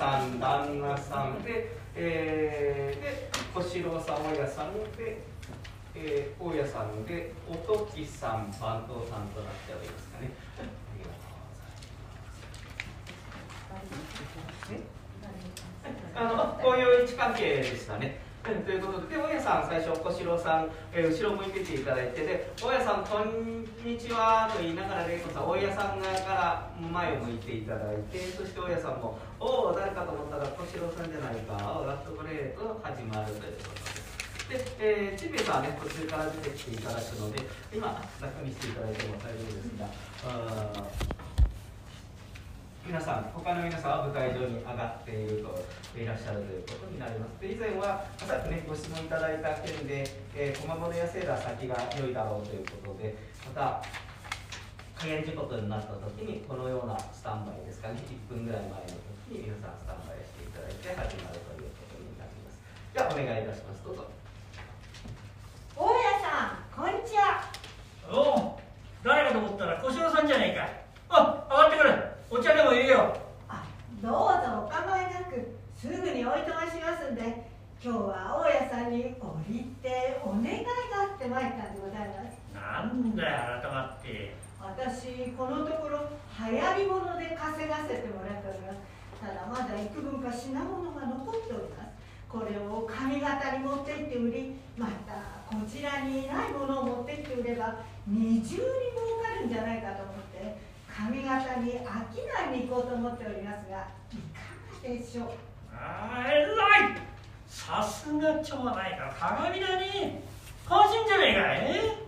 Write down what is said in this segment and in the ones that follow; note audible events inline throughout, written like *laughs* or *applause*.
さん旦那さんで,、えー、で小四郎さん大家さんで、えー、大家さんで音木さん番頭さんとなっておりますかね。あ *laughs* のこういう位置関係でしたねということで、で大家さん、最初、小四郎さん、えー、後ろ向いてていただいて、で大家さん、こんにちはと言いながら、玲子さん、大家さん側から前を向いていただいて、そして大家さんも、おお、誰かと思ったら小四郎さんじゃないか、ラットグレーと始まるということです。で、えー、ちびさんはね、途中から出てきていただくので、今、楽にしていただいても大丈夫ですが、あ皆さん、他の皆さんは舞台上に上がっているといらっしゃるということになります。で以前は、さっきね、ご質問いただいた件で、えー、駒物やセーラー先が良いだろうということで、また、火炎事故になった時に、このようなスタンバイですかね、1分ぐらい前の時に皆さんスタンバイしていただいて始まるということになります。では、お願いいたします。どうぞ。大家さん、こんにちは。おお、誰かと思ったら小四郎さんじゃないか。あ、上がってくれ。お茶でもいいよ。あどうぞお構いなくすぐにおいとましますんで今日は大家さんに折りてお願いがあって参ったんでございます。なんだよ改まって。私このところ流行り物で稼がせてもらっております。ただまだ幾分か品物が残っております。これを髪型に持って行って売りまたこちらにないものを持って行って売れば二重に儲かるんじゃないかと思って髪型に商いに行こうと思っておりますがいかがでしょう？ああ偉い！さすが町内か鏡だね。感心じゃねえかえ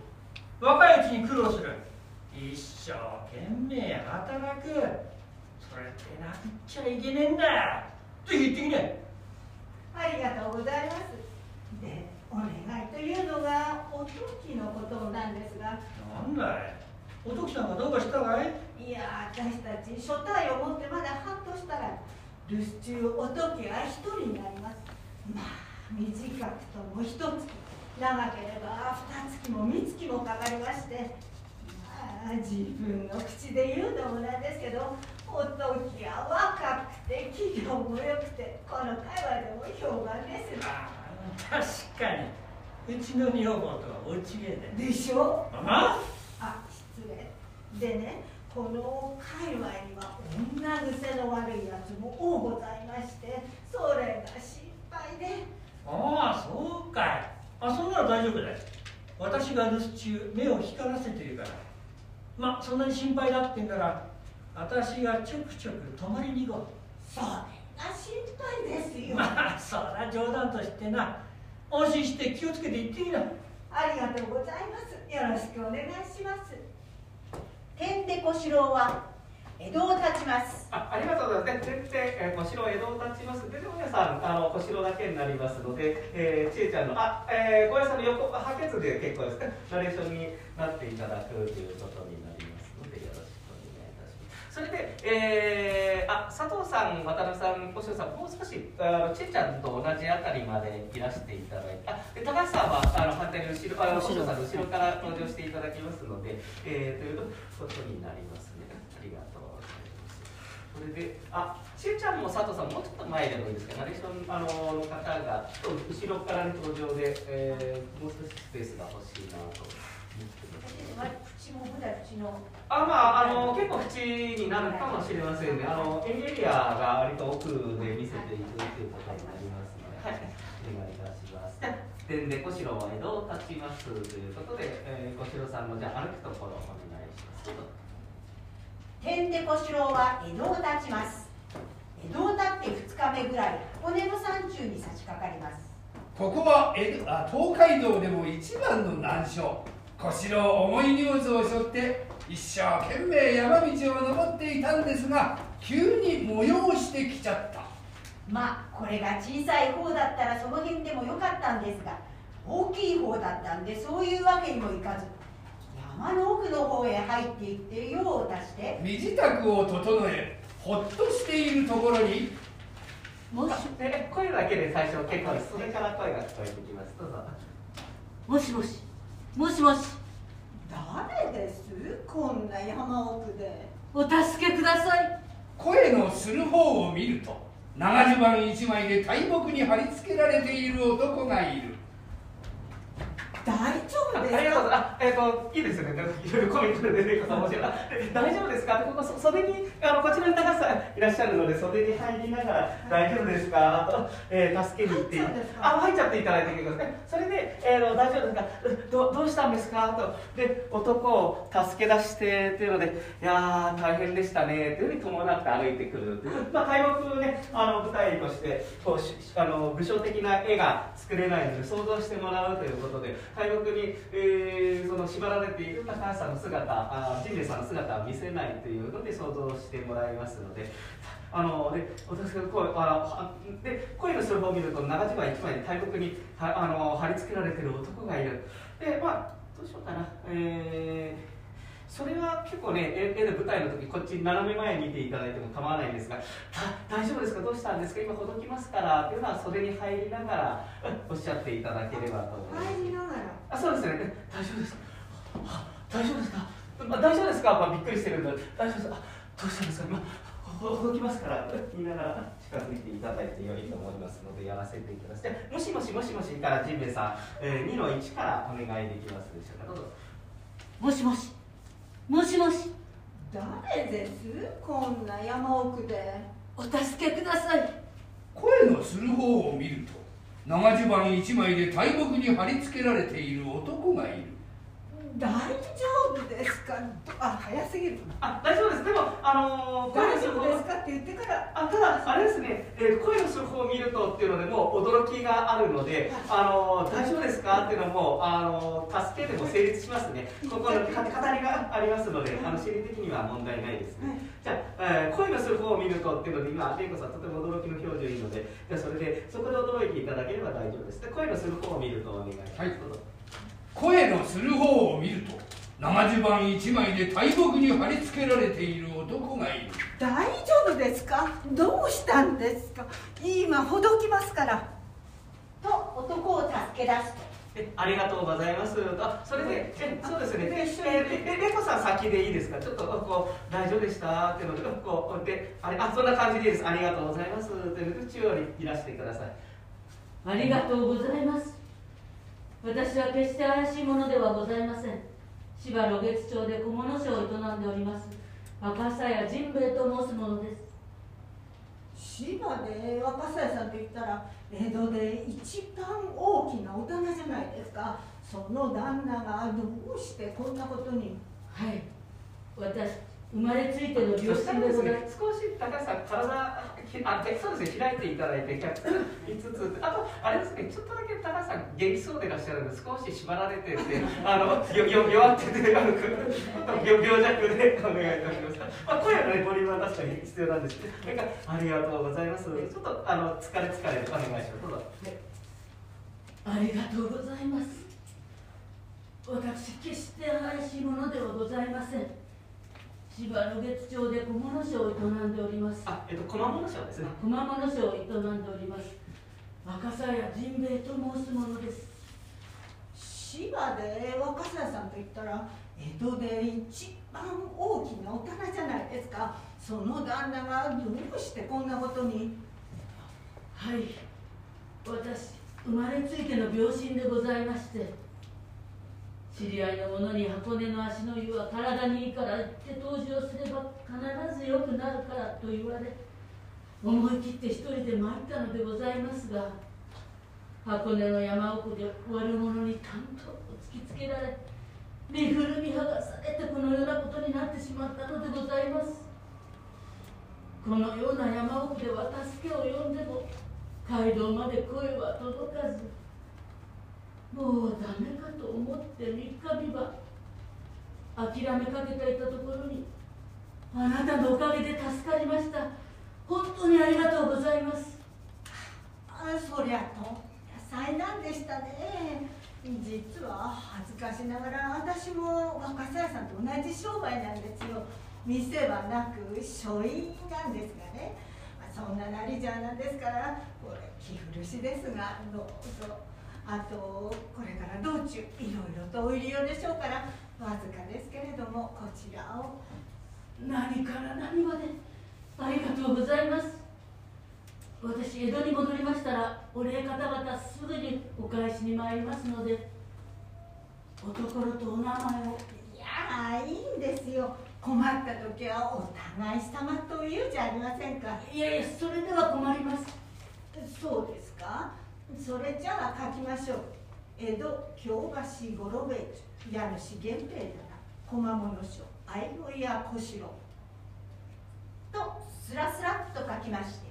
若いうちに苦労する。一生懸命働く。それってなくっちゃいけねえんだ。ぜひ言ってきねありがとうございます。でお願いというのがお時のことなんですが。なんだい？お時さんがどうかしたかい？いや私たち初対を持ってまだ半年したら留守中おときは一人になります。まあ短くとも一月長ければ二月も三月もかかりまして。まあ自分の口で言うのもなんですけどおときは若くて企業も良くてこの会話でも評判です。あ確かに。うちの女房とは大違いだでしょ？あでねこの界隈には女癖の悪いやつも多ございましてそれが心配で。ああそうかい。あそんなら大丈夫だよ私が留守中目を光らせているから。まあそんなに心配だって言うから私がちょくちょく泊まりに行こう。それが心配ですよ。まあそりゃ冗談としてな。安心して気をつけて行ってきな。ありがとうございます。よろしくお願いします天で小四郎は江戸を立ちますあありがとうございます。全然、えー、小四郎江戸を立ちます。で、で皆さん、あの小四郎だけになりますので、えー、ちえちゃんの、あ、えー、小屋さんの横、はけつで結構ですね、ナレーションになっていただくということになりますので、よろしくお願いいたします。それで、えー、あ、佐藤さん、渡辺さん、小四郎さん、もう少し、あのちえちゃんと同じあたりまでいらしていただいて、あ、で高橋さんは、あの反対に後ろ、あの、小四郎さんの後ろから登場していただきますので、えー、ということになりますね。ありがとう。それで、あ、しえちゃんも佐藤さん、もうちょっと前でもいいですか、ナレーションあのの方が、ちょっと後ろからの登場で、えー、もう少しスペースが欲しいなと思ってます。口も普段口のあ、まあ、あの、結構縁になるかもしれませんね。あの、エリエリアが割と奥で見せていくということになりますので、はい、お願いいたします。で、で、小四郎は江戸を立ちますということで、えー、小四郎さんのじゃあ歩くところをお願いします。どうぞ天で小四郎は江戸を立ちます江戸を立って2日目ぐらい箱根の山中に差し掛かりますここは江戸あ東海道でも一番の難所小四郎重い荷物を背負って一生懸命山道を登っていたんですが急に催してきちゃったまあこれが小さい方だったらその辺でもよかったんですが大きい方だったんでそういうわけにもいかず山の奥の方へ入っていって用を足して身支度を整えほっとしているところにもしえ声だけで最初結構です。それから声が聞こえてきます。どうぞ。もしもしもしもし。誰です？こんな山奥で。お助けください。声のする方を見ると長襦袢一枚で大木に貼り付けられている男がいる。大丈夫ですか？えっ、と、いいですよね。いろいろコメントで出てくる面白い。あ *laughs* 大丈夫ですか？ここそ袖に、あの、こちらに高さんいらっしゃるので、袖に入りながら、大丈夫ですか？と、えー、助けに行って。あ、入っちゃっていただいて結構ですね。それで、えー、大丈夫ですか？ど、どうしたんですか？と、で、男を助け出して、っていうので、いやー、大変でしたね。というふうに伴って歩いてくる。まあ、大木ね、あの、舞台として、こう、しあの、武将的な絵が作れないので、想像してもらうということで、大木に、えー、その縛られている高橋さんの姿、あ神兵衛さんの姿は見せないというので想像してもらいますので。あので私が声あので声のする方を見ると長襦袢一枚で大木にはあの貼り付けられてる男がいるでまあどうしようかなえーそれは結構ね絵絵で舞台の時こっち斜め前に見ていただいても構わないんですが「大丈夫ですか？どうしたんですか？今ほどきますから」っていうのは袖に入りながら *laughs* おっしゃっていただければと思います。入りながら。あそうですね。え大丈夫ですあ大丈夫ですか、まあ、大丈夫ですか、まあ、びっくりしてるんで。大丈夫ですあどうしたんですか？今ほほどきますから。言いながら近づいていただいて良いと思いますのでやらせていただきますでもしもしもしもしからジンベエさん、えー、2の1からお願いできますでしょうか？どうぞ。もしもしもしもし。誰です？こんな山奥で。お助けください。声のする方を見ると長襦袢一枚で大木に貼り付けられている男がいる大丈夫ですか？あ早すぎる。あ大丈夫です。でもあのー、大丈夫声のですかって言ってから。あただあれですね、えー声のする方を見るとっていうのでもう驚きがあるので、あのー大丈夫ですかっていうのも、あのー助けでも成立しますね。ここのか語りがありますので、あの心理的には問題ないですね。じゃあ、えー声のする方を見るとっていうので今玲子さんとても驚きの表情いいので、じゃあそれでそこで驚いていただければ大丈夫です。で声のする方を見るとお願いします。はい声のする方を見ると長襦袢一枚で大木に貼り付けられている男がいる大丈夫ですか？どうしたんですか？今ほどきますからと男を助け出すとえありがとうございます。あ、それで、え、そうですね。で、で一緒にえ、で、で、れいこさん先でいいですか？ちょっと、こう、大丈夫でした？っていうので、こう、で、あれ、あ、そんな感じでいいです。ありがとうございます。という中央にいらしてください。ありがとうございます私は決して怪しいものではございません。芝露月町で小物商を営んでおります。若狭屋甚兵衛と申すものです。芝で若狭屋さんと言ったら江戸で一番大きなお棚じゃないですか。その旦那がどうしてこんなことに？はい。私生まれついての病そした気らですねでございます、少し高橋さん、体、ひあ、でそうですね、開いていただいて、逆5つ、あと、あれですね、ちょっとだけ高橋さん、元気そうでいらっしゃるので、少し縛られてて、*laughs* あの、よ、よ、弱ってて、あの、く *laughs* 病病弱でお願いいたします。まあ、声のね、ボリュームは確かに必要なんですけど、それから、ありがとうございます。ちょっと、あの、疲れ疲れ、お願いします。どうぞ。ありがとうございます私決して怪しいものではございません芝露月町で小物商を営んでおります。あ、えっと、小物賞ですね。小物商を営んでおります。若狭屋甚兵衛と申すものです。芝で若狭屋さんと言ったら江戸で一番大きなお棚じゃないですか。その旦那がどうしてこんなことに。はい。私生まれついての病身でございまして知り合いの者に箱根の足の湯は体にいいから行って湯治をすれば必ず良くなるからと言われ思い切って一人で参ったのでございますが箱根の山奥で悪者に担当を突きつけられ身ぐるみ剥がされてこのようなことになってしまったのでございます。このような山奥では助けを呼んでも街道まで声は届かずもうダメかと思って3日三晩諦めかけていたところにあなたのおかげで助かりました。本当にありがとうございます。あそりゃと災難でしたね。実は恥ずかしながら私も若狭屋さんと同じ商売なんですよ。店はなく書院なんですがね。まそんななりじゃなんですからこれ着古しですがどうぞ。あとこれから道中いろいろとお入り用でしょうからわずかですけれどもこちらを。何から何までありがとうございます。私江戸に戻りましたらお礼方々すぐにお返しに参りますのでおところとお名前を。いやいいんですよ。困った時はお互い様と言うじゃありませんか。いやいやそれでは困りますそうですかそれじゃあ書きましょう。江戸京橋五郎兵衛家主源平棚小間物書相生屋小四郎。とスラスラっと書きまして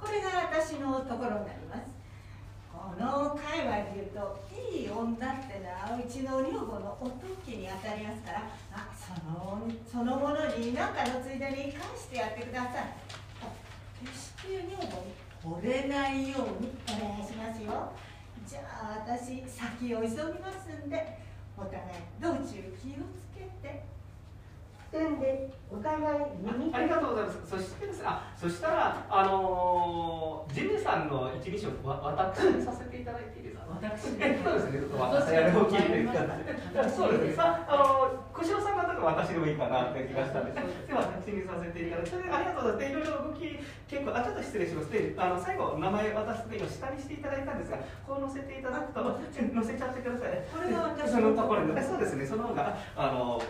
これが私のところになります。この界隈で言うといい女ってのはうちの女房のおときに当たりますからあそのそのものに何かのついでに返してやってください。決して女房に惚れないようにお願いしますよ。じゃあ私先を急ぎますんでお互い道中気をつけて。んでお互い耳ありがとうございます。そしてですね、あ、そしたら、あのー、ジムさんの一日をわ私にさせていただいていいですか？私えそうですね、ちょっと私やる大きいというか。そうですね、さあ、あのー、小城さん方が私でもいいかなって気がしたんで、で私にさせていただいて、ありがとうございます。で、いろいろ動き、結構、あ、ちょっと失礼します。で、あの、最後、名前渡すと今下にしていただいたんですが、こう載せていただくと、載せちゃってください。これが私そのところに、そうですね、その方が、あの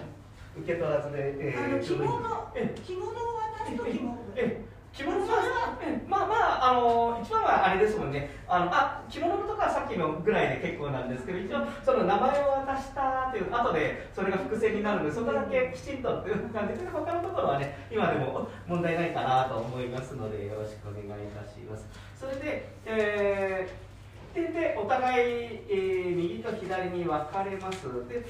受け取らずで、えあの着物。え着物を渡す時も。え着物は、まあまあ、あの一番はあれですもんね、あのあ着物とかさっきのぐらいで結構なんですけど、一応、その名前を渡したという、後でそれが伏線になるので、そこだけきちんとっていう感じで、他のところはね、今でも問題ないかなと思いますので、よろしくお願いいたします。それで、えーででお互い、えー、右と左に分かれます。でで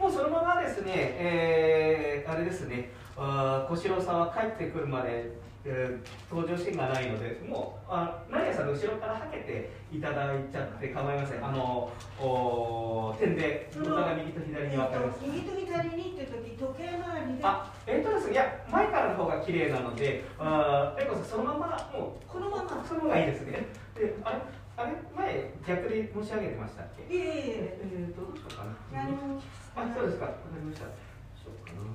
もうそのままですね、えー、あれですね。あ小四郎さんは帰ってくるまで、えー、登場シーンがないのでもうあ成谷さんの後ろからはけていただいちゃって構いません。あのお点で右と左に分かれます、右と左にって時時計回りで。あえっ、とですねいや前からの方が綺麗なのであえこさんそのままもうこのまま。そのままがいいですね。であれあれ前逆で申し上げてましたっけ？いえいええーと。どうしようかな？何も。あそうですか。わかりました。どうしようかなうん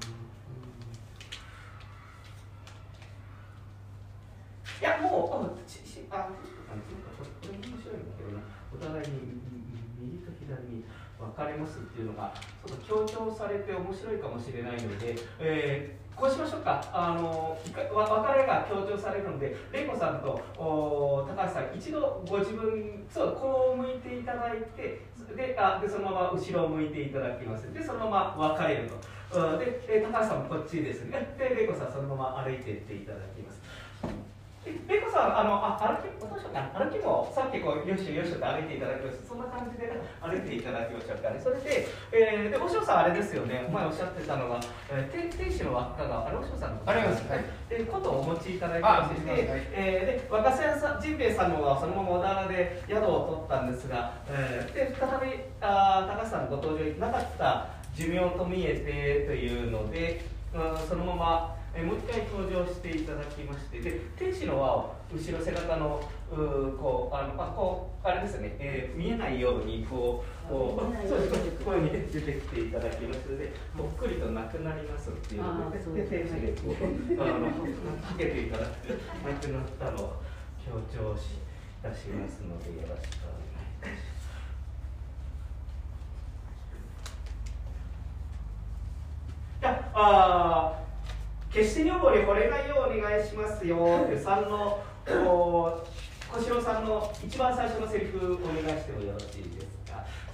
いやもうあちしあどうしようかこれ面白いんだけどなお互いに右と左に分かれますっていうのがちょっと強調されて面白いかもしれないので、えーこうしましょうかあのかわ別れが強調されるので玲子さんとお高橋さん一度ご自分そうこう向いていただいてであでそのまま後ろを向いていただきますでそのまま別れるとで高橋さんもこっちですねで玲子さんそのまま歩いていっていただきますで玲子さんあのあ歩きどうしようかな歩きもさっきこうよしよしと歩いていただきましたそんな感じで歩いていただきましょうかね。それで、えー、でお嬢さんあれですよね。前おっしゃってたのが、えー、天天使の輪っかがあれお嬢さんのありますはい。で今度お持ちいただきまして、あはい。えーで若狭さん陣兵衛さんのはそのまま小田原で宿を取ったんですが、えーで再びあー高橋さんご登場なかった寿命と見えてというので、うん、そのまま、えーもう一回登場していただきましてで天使の輪を後ろ背中のうーこうあのあこうあれですね、えー見えないようにこうこうそうです。こういうふうに出てきていただきましてでぽっくりとなくなりますっていう。のでで天使でこうあのかけていただくなくなったのを強調しいたしますのでよろしくお願いいたします。じゃああー決して女房に惚れないようお願いしますよって3の小四郎さんの一番最初のセリフお願いしてもよろしいですか？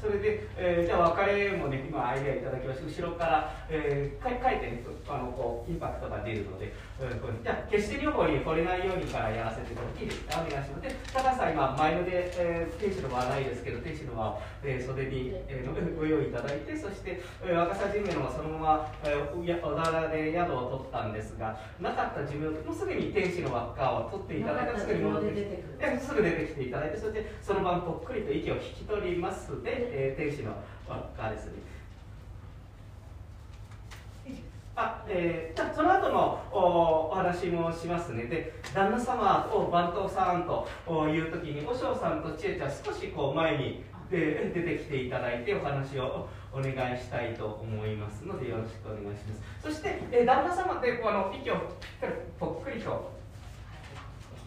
それで、えーじゃあ別れもね今アイデアいただきまして後ろから、えー、書い書いてねあのこうインパクトが出るので、えーこれじゃあ決して女房に惚れないようにからやらせていただいていいですかお願いします。で高橋さん今前ので、えー、天使の輪はないですけど天使の輪を、えー袖に、えーの *laughs* ご用意いただいてそして、えー若狭神明のはそのまま、えー、や小田原で宿を取ったんですがなかった寿命もうすぐに天使の輪っかを取っていただいてすぐに戻ってきてえすぐ出てきていただいてそしてその晩ぽっくりと息を引き取ります。で、えー天使の輪っかですね。あえー、じゃあその後のおお話もしますね。で旦那様を番頭さんという時に和尚さんと千恵ちゃん少しこう前にで出てきていただいてお話をお願いしたいと思いますのでよろしくお願いします。そして、えー旦那様でこうあの息をぴったりぽっくりと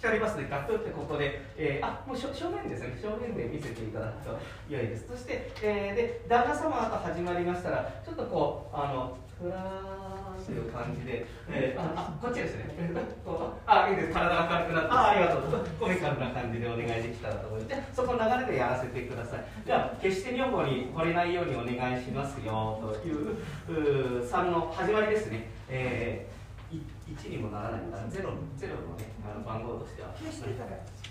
ち光りますね。ガッとってここで、えー、あもう正面ですね。正面で見せていただくと良いです。そして、えー、で旦那様と始まりましたらちょっとこうあのふらーんという感じで、えー、あこっちですね。あいいです。体が軽くなってあありがとう。コミカルな感じでお願いできたらと思いますそこの流れでやらせてください。じゃあ決して女房に惚れないようにお願いしますよというう3の始まりですね、えー1にもならないからゼロゼロのねあの番号としては決して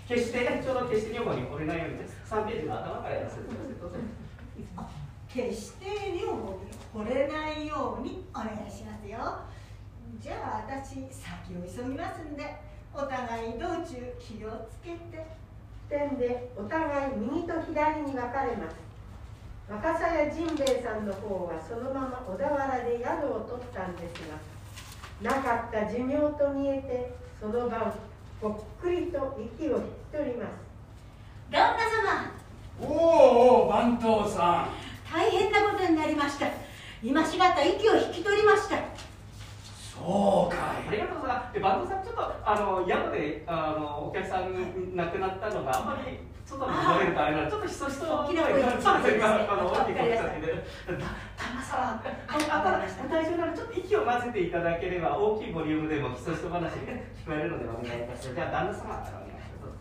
決してちょうど決して女房に惚れないように3ページの頭からやらせてください決して女房に惚れないようにお願いしますよじゃあ私先を急ぎますんでお互い道中気をつけて点でお互い右と左に分かれます若狭屋甚兵衛さんの方はそのまま小田原で宿を取ったんですがなかった寿命と見えてその晩ぽっくりと息を引き取ります。旦那様。おお番頭さん。大変なことになりました。今しがた息を引き取りましたそうかい。ありがとうございます。で番頭さんちょっとあの宿であのお客さん亡くなったのがあんまり外に漏れるとあれなのちょっとひそひそ大きな声であの大きい声でわ旦那さんあただ大丈夫なのでちょっと息を混ぜていただければ大きいボリュームでもひそひそ話が聞こえるのでお願いいたしますじゃあ旦那様からお願いします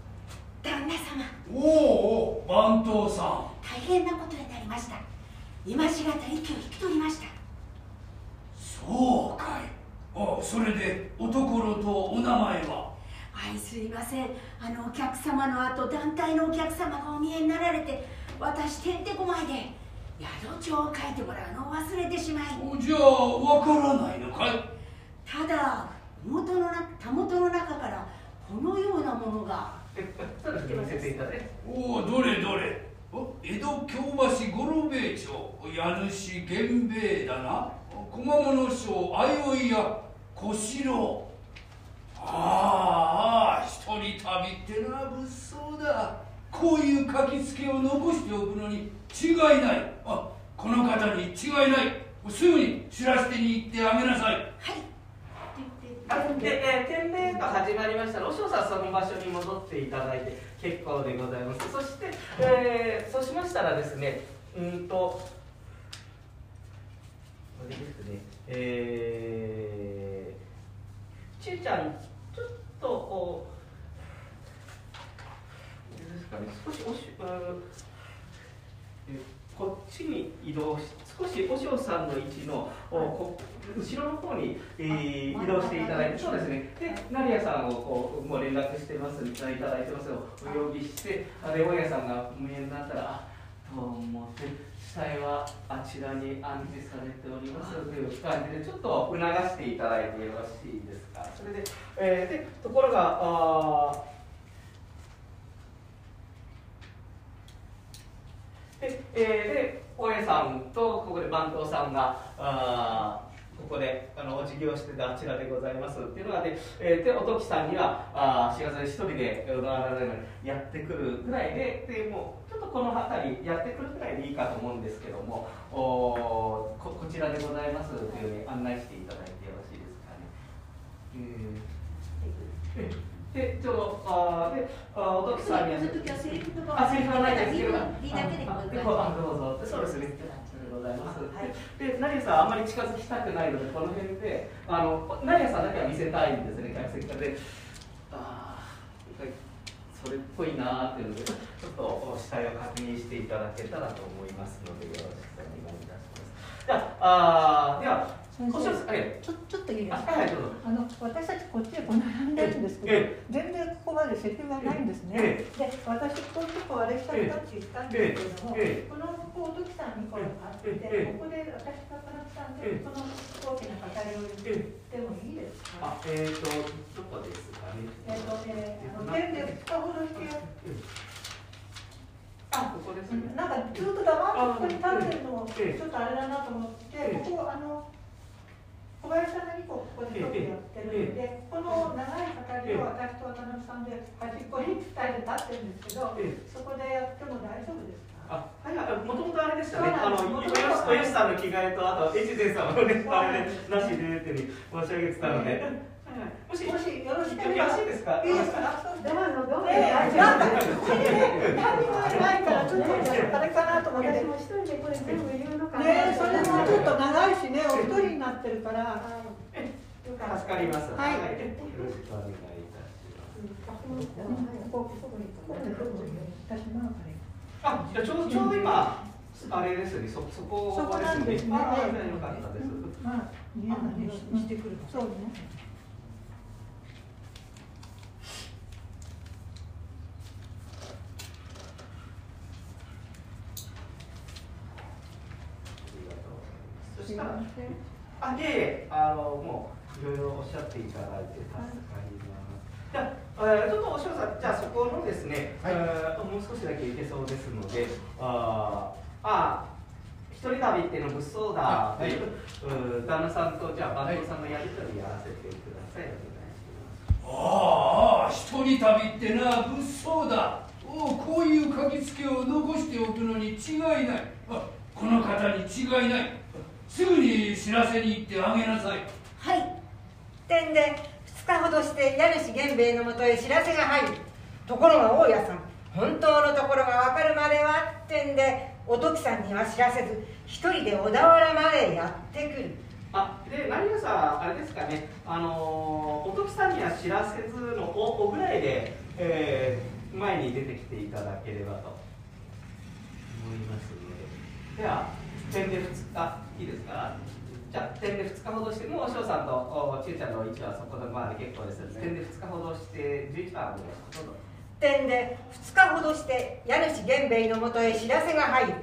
旦那様おお番頭さん大変なことになりました今しがた息を引き取りましたそうかいあそれでおところとお名前は？はいすいません。あのお客様の後団体のお客様がお見えになられて私てんてこまいで宿帳を書いてもらうのを忘れてしまい。おじゃあわからないのかい？ただ元のなたもとの中からこのようなものが。せていただいておおどれどれ？お江戸京橋五郎兵衛町家主源兵衛だな。小物商相生屋小四郎。ああ一人旅ってのは物騒だ。こういう書きつけを残しておくのに違いない。あこの方に違いない。すぐに知らせてに行ってあげなさい。はい。あで、えー、店名が始まりましたら、お嬢さんその場所に戻っていただいて結構でございます。そして、えー、そうしましたらですね、うんと、これですね、えー、ちゅうちゃん、ちょっとこう、ですかね、少しおし、うこっちに移動し少しお嬢さんの位置のおこ後ろの方に、えー、移動していただいてそうですね。で成谷さんをこうもう連絡してます。いただいてますをお呼びしてあで大家さんが無縁になったらあと思って死体はあちらに安置されておりますという感じでちょっと促していただいてよろしいですか？それで,、えー、でところがあで、えー、で大家さんとここで番頭さんがあここであの事業しててあちらでございますっていうのがで,、えー、でおときさんにはあ幸せで一人で小田原でやってくるぐらいででもうょっとこの辺りやってくるぐらいでいいかと思うんですけどもおここちらでございますというふうに案内していただいてよろしいですかね。えーえーで、ちょうど、あで、あおときさんには。セリフとあ、セリフはないですけど。いいだけでこあどうぞ。そうですね。ございます。で、成谷さんあんまり近づきたくないので、この辺で、あの、成谷さんだけは見せたいんですね、客席で。ああ、それっぽいなーっていうので、ちょっと死体を確認していただけたらと思いますので、よろしくお願いいたします。じゃあ、あでは、ちょちょっといいです。あか、あの私たちこっちでこう並んでるんですけど、え全然ここまで席がないんですね、えで私こういうとこあれしたいなって言ったんですけれども、ええ。このこう時さんにこれあって、ええ。ここで私がからったんで、ええ。この大きな語りを言ってもいいですか、あ、えっ、ー、と、どこですかね。えっ、とえー、あのペンで2日ほどしてあ、ここですね。なんかずっと黙ってここに立ってるのもちえ。えょっとあれだなと思って、ええ。ここあの小林さんが2個ここでちょっとやってるんで、この長い語りを私と渡辺さんで端っこに伝えて立ってるんですけど、ええ。そこでやっても大丈夫ですか？あ、はい、はい、もともとあれでしたね。あの、そうなんです。お林さんの着替えとあと越前さんのねあれでなしでって申し上げてたので、もしもしよろしけよればろしいですか？いいですかドアのドアええ。でなんかこれねタイミングがないからちょっとあれかなと思って。私も一人でこれ全部言うねそれもちょっと長いしねお一人になってるから助かります。はいよろしくお願いいたします。あ、じゃあちょうどちょうど今あれですね。そそこそこなんですねあよかったです。まあ見えないようにしてくるそうねそしたら、あ、いえいえ、あのもういろいろおっしゃっていただいて助かります。じゃあ、えーちょっとおしろさん、じゃあそこのですね、はいえーもう少しだけいけそうですので、あーあー、一人旅っていうの物騒だという、*laughs* うん旦那さんとじゃあ番頭さんのやり取りやらせてください。お願いします。ああ一人旅ってな物騒だおうこういう書きつけを残しておくのに違いないあこの方に違いないすぐに知らせに行ってあげなさい。はい。点で2日ほどして家主源兵衛のもとへ知らせが入る。ところが大家さん本当のところが分かるまではってんでお時さんには知らせず一人で小田原までやってくる。あで成屋さん、あれですかね、あのー、おときさんには知らせずのおおぐらいで、えー前に出てきていただければと思いますので、では、点で2日、いいですか、じゃあ、点で2日ほどして、もうお嬢さんとおちゅうちゃんの位置はそこまで結構です、点で2日ほどして、11番い、どうぞ。点で2日ほどして家主源兵衛のもとへ知らせが入る。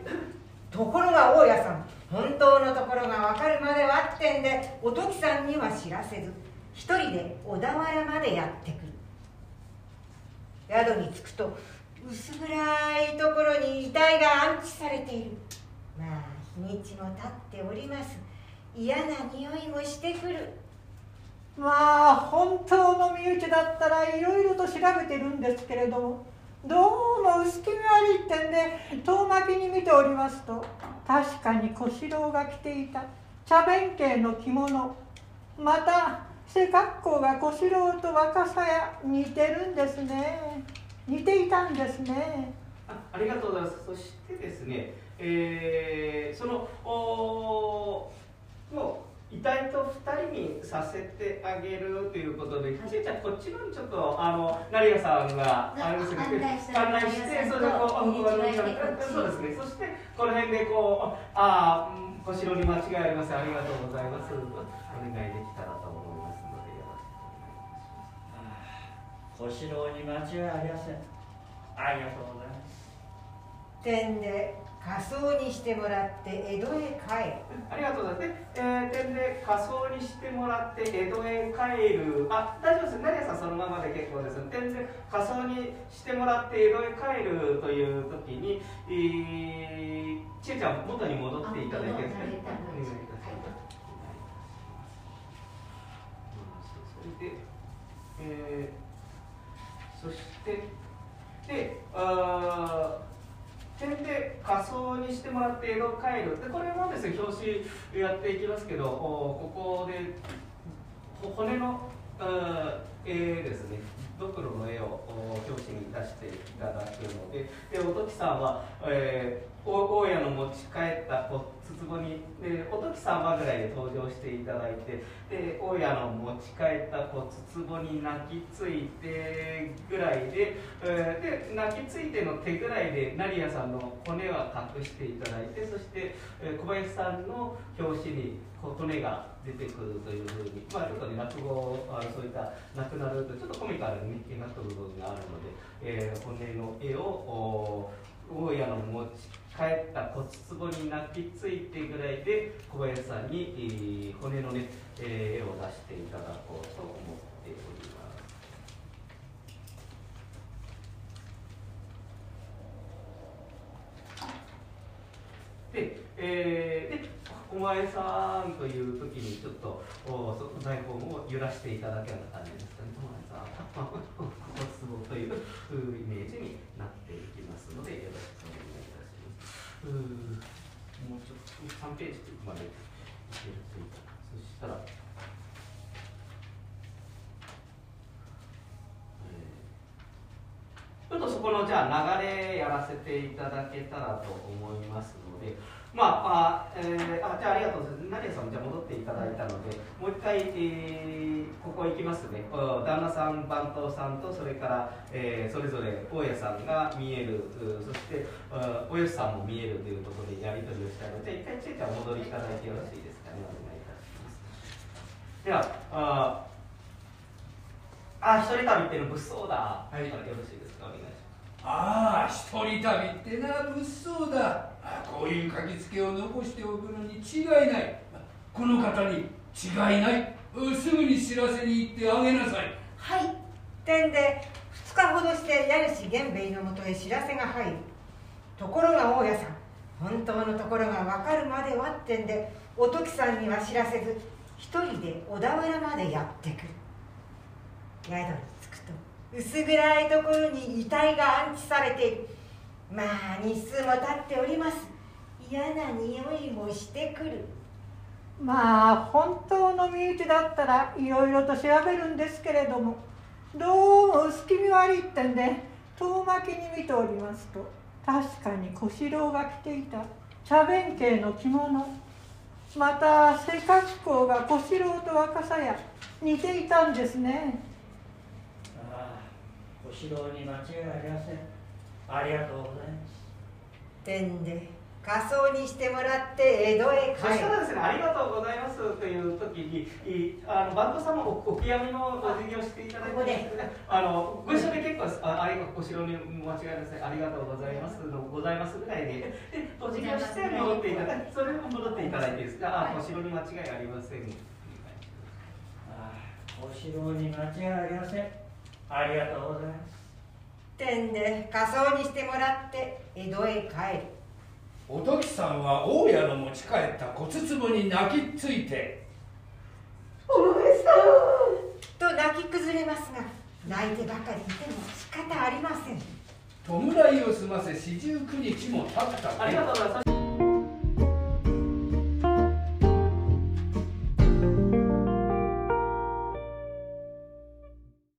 ところが大家さん本当のところが分かるまではってんでお時さんには知らせず一人で小田原までやってくる。宿に着くと薄暗いところに遺体が安置されている。まあ日も経っております。嫌な匂いもしてくる。まあ本当の身内だったらいろいろと調べてるんですけれどもどうも薄気味悪い点で遠巻きに見ておりますと確かに小四郎が着ていた茶弁慶の着物また背格好が小四郎と若さや似てるんですね。似ていたんですね。あありがとうございます。そしてですね、えーそのおもう遺体と二人にさせてあげるということで、ちえちゃんこっちのちょっとあの成屋さんがあれですね案内してそれでこうあ入りここ違いでこっちそうですね。そしてこの辺でこうああうん小城に間違いありません。ありがとうございます。お願いできたらと思いますのでよろしくお願いします。小四郎に間違いありませんありがとうございます点で仮装にしてもらって江戸へ帰るありがとうございます。で、えー、点で仮装にしてもらって江戸へ帰る。あ、大丈夫です。成谷さんそのままで結構です。点で仮装にしてもらって江戸へ帰るという時に、えー、ちえちゃん元に戻っていただいて、お願いいたします。うんそれで、えー、そして、で、あー点で仮想にしてもらって江戸帰るでこれもですね表紙やっていきますけどおここで骨のあー絵ですね。ドクロの絵をお表紙に出していただくので。でおときさんは、えー、大家の持ち帰ったこう壺にでおときさんはぐらいで登場していただいてで大家の持ち帰ったこう壺に泣きついてぐらいで、えで泣きついての手ぐらいで成屋さんの骨は隠していただいてそして、小林さんの表紙に骨が出てくるというふうに、まあ、ちょっとね落語あそういった亡くなるとちょっとコミカルに描く部分があるので、えー骨の絵を大家の持ち帰った骨壺に泣きついてぐらいで小林さんに、えー骨のね、えー絵を出していただこうと思っております。で、えーでお前さんという時にちょっとおそ台本を揺らしていただけような感じですかね。お前さん、*laughs* 骨壺というイメージになっていきますのでよろしくお願いいたします。うーもうちょっと3ページまでいけるというかそしたら、えーちょっとそこのじゃあ流れやらせていただけたらと思いますでまああ、えーあじゃあありがとうございます。成谷さんもじゃあ戻っていただいたのでもう一回、えーここ行きますね。お旦那さん番頭さんとそれから、えーそれぞれ大家さんが見えるうそしてあおよしさんも見えるということでやり取りをしたいのでじゃあ一回ちえちゃんお戻りいただいてよろしいですかね。お願いいたします。ではああ一人旅っていうの物騒だ、はい。よろしいですか？お願いします。ああ一人旅ってな物騒だ。あこういう書きつけを残しておくのに違いない。この方に違いない。すぐに知らせに行ってあげなさい。はい。点で2日ほどして家主源兵衛のもとへ知らせが入る。ところが大家さん本当のところが分かるまではってんでおときさんには知らせず一人で小田原までやってくる。宿に着くと薄暗いところに遺体が安置されている。まあ日数も経っております。嫌な匂いもしてくる。まあ本当の身内だったらいろいろと調べるんですけれどもどうも薄気味悪いってんで遠巻きに見ておりますと確かに小四郎が着ていた茶弁慶の着物また背格好が小四郎と若狭屋似ていたんですね。ああ小四郎に間違いありませんありがとうございます。てんで仮装にしてもらって江戸へ。そ帰るしたらですね、ありがとうございますという時に、いあのバンドさんもおお悔やみのお辞儀をしていただいてね、あのご一緒で結構あ、ありがとう、お城に間違いなさい、ありがとうございますのございますぐらいで、でお辞儀をして戻っていただいて、それで戻っていただいていいですか、あ、お城に間違いありません。ああ小四郎に間違いありません。ありがとうございますてんで仮装にしてもらって江戸へ帰る。おときさんは大家の持ち帰った骨壺に泣きついて。と泣き崩れますが泣いてばかりいても仕方ありません。弔いを済ませ四十九日も経ったありがとうございます。